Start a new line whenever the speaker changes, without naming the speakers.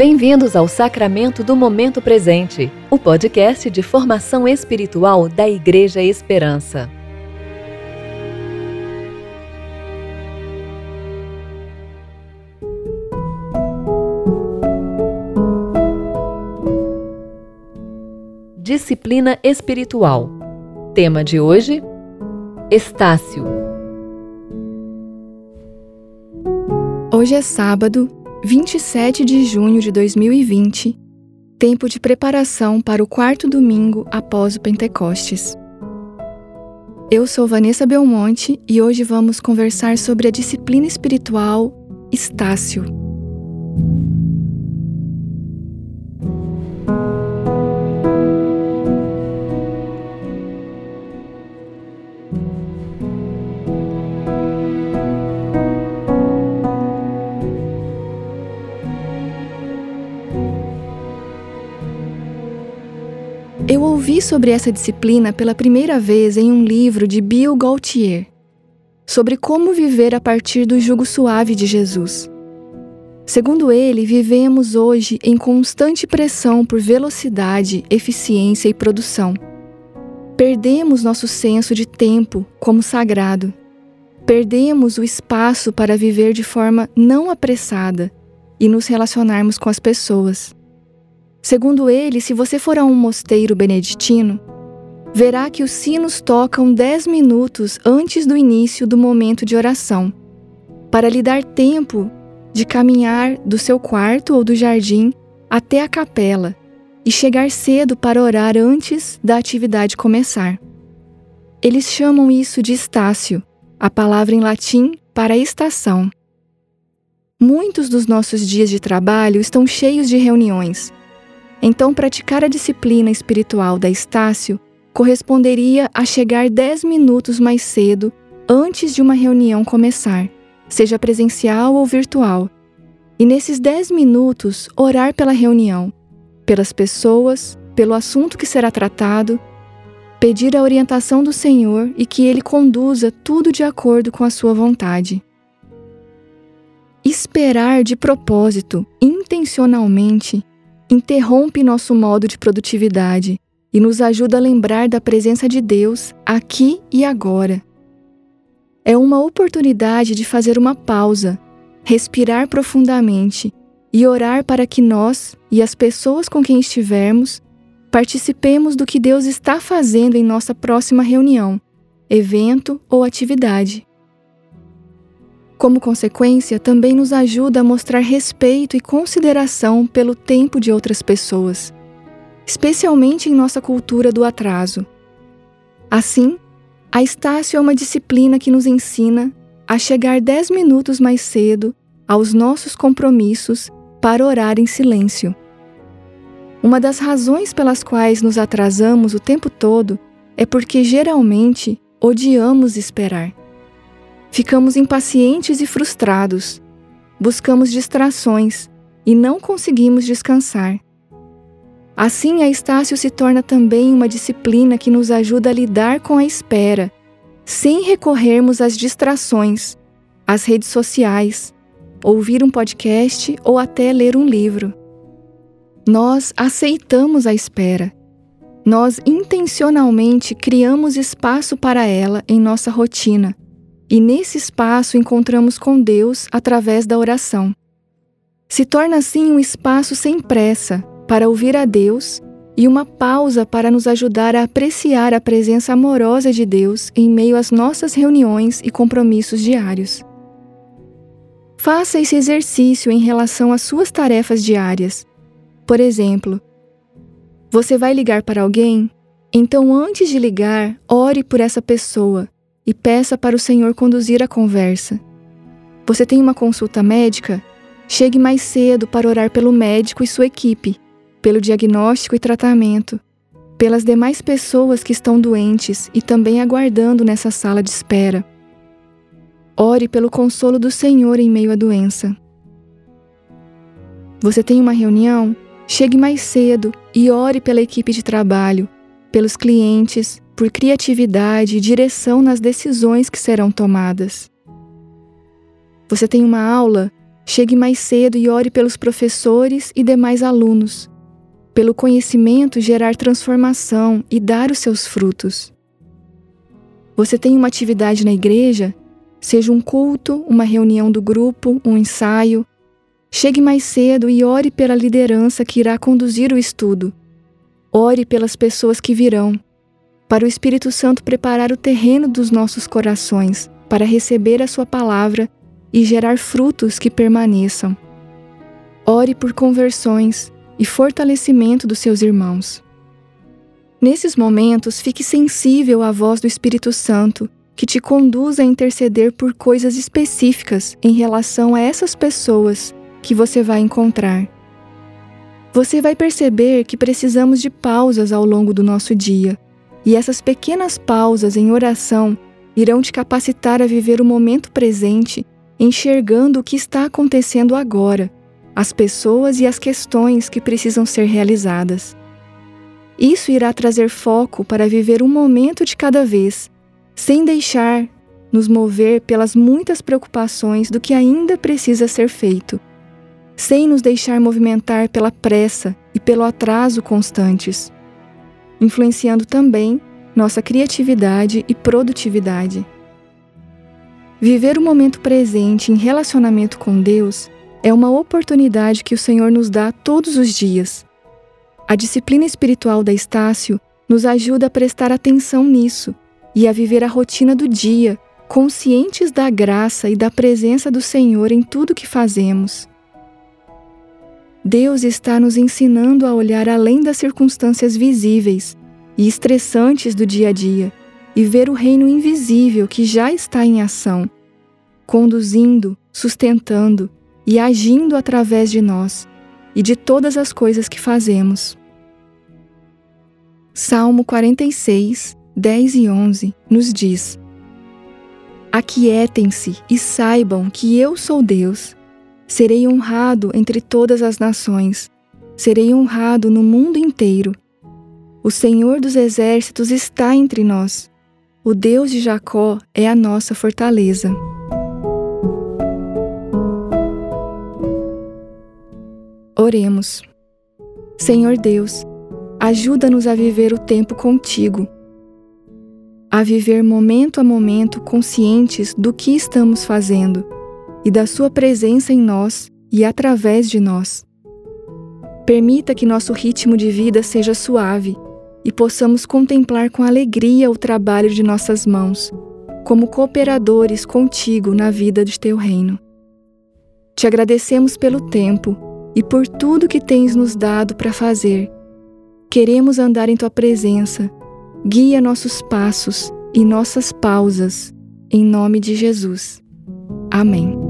Bem-vindos ao Sacramento do Momento Presente, o podcast de formação espiritual da Igreja Esperança. Disciplina espiritual. Tema de hoje: Estácio.
Hoje é sábado, 27 de junho de 2020, tempo de preparação para o quarto domingo após o Pentecostes. Eu sou Vanessa Belmonte e hoje vamos conversar sobre a disciplina espiritual Estácio. Eu ouvi sobre essa disciplina pela primeira vez em um livro de Bill Gaultier, sobre como viver a partir do jugo suave de Jesus. Segundo ele, vivemos hoje em constante pressão por velocidade, eficiência e produção. Perdemos nosso senso de tempo como sagrado. Perdemos o espaço para viver de forma não apressada e nos relacionarmos com as pessoas. Segundo ele, se você for a um mosteiro beneditino, verá que os sinos tocam dez minutos antes do início do momento de oração, para lhe dar tempo de caminhar do seu quarto ou do jardim até a capela e chegar cedo para orar antes da atividade começar. Eles chamam isso de estácio, a palavra em latim para estação. Muitos dos nossos dias de trabalho estão cheios de reuniões então, praticar a disciplina espiritual da Estácio corresponderia a chegar dez minutos mais cedo antes de uma reunião começar, seja presencial ou virtual. E nesses dez minutos, orar pela reunião, pelas pessoas, pelo assunto que será tratado, pedir a orientação do Senhor e que Ele conduza tudo de acordo com a sua vontade. Esperar de propósito, intencionalmente, interrompe nosso modo de produtividade e nos ajuda a lembrar da presença de Deus aqui e agora. É uma oportunidade de fazer uma pausa, respirar profundamente e orar para que nós e as pessoas com quem estivermos participemos do que Deus está fazendo em nossa próxima reunião, evento ou atividade. Como consequência, também nos ajuda a mostrar respeito e consideração pelo tempo de outras pessoas, especialmente em nossa cultura do atraso. Assim, a Estácio é uma disciplina que nos ensina a chegar dez minutos mais cedo aos nossos compromissos para orar em silêncio. Uma das razões pelas quais nos atrasamos o tempo todo é porque geralmente odiamos esperar. Ficamos impacientes e frustrados, buscamos distrações e não conseguimos descansar. Assim, a Estácio se torna também uma disciplina que nos ajuda a lidar com a espera, sem recorrermos às distrações, às redes sociais, ouvir um podcast ou até ler um livro. Nós aceitamos a espera. Nós intencionalmente criamos espaço para ela em nossa rotina e nesse espaço encontramos com Deus através da oração. Se torna assim um espaço sem pressa para ouvir a Deus e uma pausa para nos ajudar a apreciar a presença amorosa de Deus em meio às nossas reuniões e compromissos diários. Faça esse exercício em relação às suas tarefas diárias. Por exemplo, você vai ligar para alguém? Então, antes de ligar, ore por essa pessoa e peça para o Senhor conduzir a conversa. Você tem uma consulta médica? Chegue mais cedo para orar pelo médico e sua equipe, pelo diagnóstico e tratamento, pelas demais pessoas que estão doentes e também aguardando nessa sala de espera. Ore pelo consolo do Senhor em meio à doença. Você tem uma reunião? Chegue mais cedo e ore pela equipe de trabalho, pelos clientes, por criatividade e direção nas decisões que serão tomadas. Você tem uma aula? chegue mais cedo e ore pelos professores e demais alunos, pelo conhecimento gerar transformação e dar os seus frutos. Você tem uma atividade na igreja, seja um culto, uma reunião do grupo, um ensaio. Chegue mais cedo e ore pela liderança que irá conduzir o estudo. Ore pelas pessoas que virão, para o Espírito Santo preparar o terreno dos nossos corações para receber a Sua palavra e gerar frutos que permaneçam. Ore por conversões e fortalecimento dos seus irmãos. Nesses momentos, fique sensível à voz do Espírito Santo, que te conduz a interceder por coisas específicas em relação a essas pessoas que você vai encontrar. Você vai perceber que precisamos de pausas ao longo do nosso dia, e essas pequenas pausas em oração irão te capacitar a viver o momento presente enxergando o que está acontecendo agora, as pessoas e as questões que precisam ser realizadas. Isso irá trazer foco para viver um momento de cada vez, sem deixar nos mover pelas muitas preocupações do que ainda precisa ser feito, sem nos deixar movimentar pela pressa e pelo atraso constantes, influenciando também nossa criatividade e produtividade. Viver o momento presente em relacionamento com Deus é uma oportunidade que o Senhor nos dá todos os dias. A disciplina espiritual da Estácio nos ajuda a prestar atenção nisso e a viver a rotina do dia, conscientes da graça e da presença do Senhor em tudo que fazemos. Deus está nos ensinando a olhar além das circunstâncias visíveis e estressantes do dia a dia e ver o reino invisível que já está em ação, conduzindo, sustentando e agindo através de nós e de todas as coisas que fazemos. Salmo 46, 10 e 11 nos diz: Aquietem-se e saibam que eu sou Deus. Serei honrado entre todas as nações, serei honrado no mundo inteiro. O Senhor dos Exércitos está entre nós. O Deus de Jacó é a nossa fortaleza. Oremos. Senhor Deus, ajuda-nos a viver o tempo contigo, a viver momento a momento conscientes do que estamos fazendo e da Sua presença em nós e através de nós. Permita que nosso ritmo de vida seja suave e possamos contemplar com alegria o trabalho de nossas mãos, como cooperadores contigo na vida de teu reino. Te agradecemos pelo tempo e por tudo que tens nos dado para fazer. Queremos andar em tua presença. Guia nossos passos e nossas pausas, em nome de Jesus. Amém.